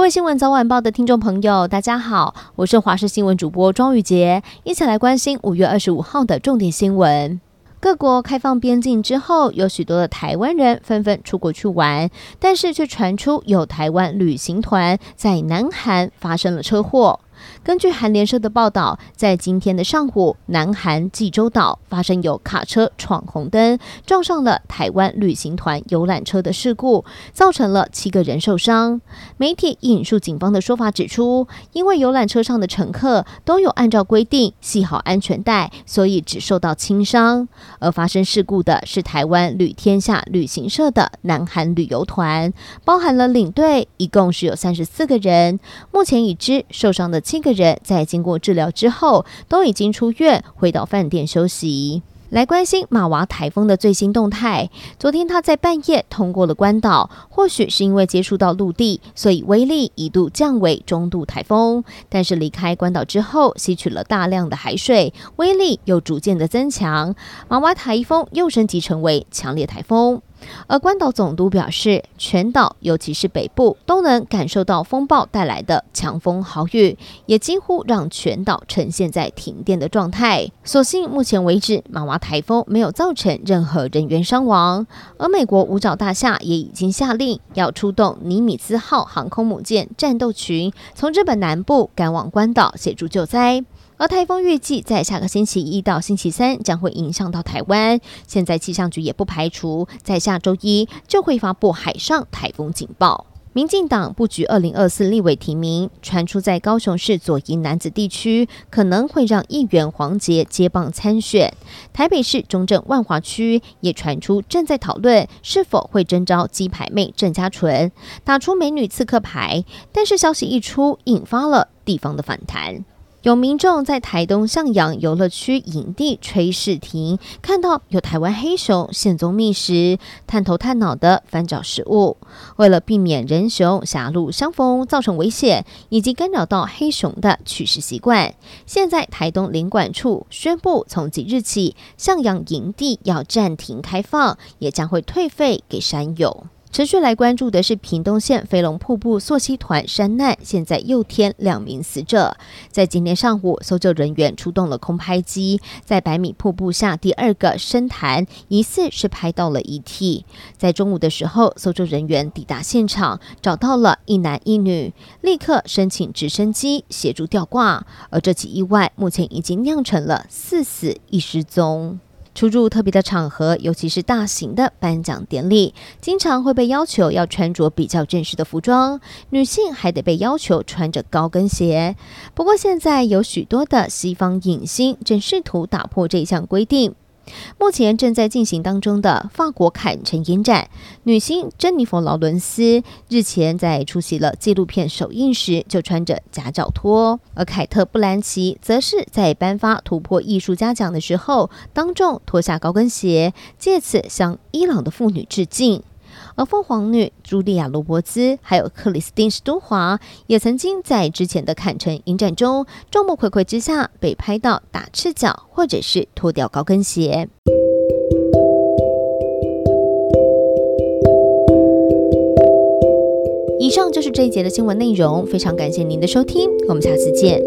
各位新闻早晚报的听众朋友，大家好，我是华视新闻主播庄宇杰，一起来关心五月二十五号的重点新闻。各国开放边境之后，有许多的台湾人纷纷出国去玩，但是却传出有台湾旅行团在南韩发生了车祸。根据韩联社的报道，在今天的上午，南韩济州岛发生有卡车闯红灯，撞上了台湾旅行团游览车的事故，造成了七个人受伤。媒体引述警方的说法指出，因为游览车上的乘客都有按照规定系好安全带，所以只受到轻伤。而发生事故的是台湾旅天下旅行社的南韩旅游团，包含了领队，一共是有三十四个人。目前已知受伤的七个人在经过治疗之后，都已经出院，回到饭店休息。来关心马娃台风的最新动态。昨天它在半夜通过了关岛，或许是因为接触到陆地，所以威力一度降为中度台风。但是离开关岛之后，吸取了大量的海水，威力又逐渐的增强，马娃台风又升级成为强烈台风。而关岛总督表示，全岛尤其是北部都能感受到风暴带来的强风豪雨，也几乎让全岛呈现在停电的状态。所幸目前为止，马娃台风没有造成任何人员伤亡。而美国五角大厦也已经下令要出动尼米兹号航空母舰战斗群，从日本南部赶往关岛协助救灾。而台风预计在下个星期一到星期三将会影响到台湾。现在气象局也不排除在下周一就会发布海上台风警报。民进党布局二零二四立委提名，传出在高雄市左营男子地区可能会让议员黄杰接棒参选。台北市中正万华区也传出正在讨论是否会征召鸡排妹郑家纯，打出美女刺客牌。但是消息一出，引发了地方的反弹。有民众在台东向阳游乐区营地炊事亭看到有台湾黑熊现踪觅食，探头探脑的翻找食物。为了避免人熊狭路相逢造成危险，以及干扰到黑熊的取食习惯，现在台东林管处宣布，从即日起向阳营地要暂停开放，也将会退费给山友。持续来关注的是屏东县飞龙瀑布溯溪团山难，现在又添两名死者。在今天上午，搜救人员出动了空拍机，在百米瀑布下第二个深潭，疑似是拍到了遗体。在中午的时候，搜救人员抵达现场，找到了一男一女，立刻申请直升机协助吊挂。而这起意外目前已经酿成了四死一失踪。出入特别的场合，尤其是大型的颁奖典礼，经常会被要求要穿着比较正式的服装，女性还得被要求穿着高跟鞋。不过，现在有许多的西方影星正试图打破这项规定。目前正在进行当中的法国坎城影展，女星珍妮佛劳伦斯日前在出席了纪录片首映时就穿着假脚拖，而凯特·布兰奇则是在颁发突破艺术家奖的时候当众脱下高跟鞋，借此向伊朗的妇女致敬。而凤凰女茱莉亚·罗伯兹，还有克里斯汀·史都华，也曾经在之前的坎城影展中，众目睽睽之下被拍到打赤脚，或者是脱掉高跟鞋。以上就是这一节的新闻内容，非常感谢您的收听，我们下次见。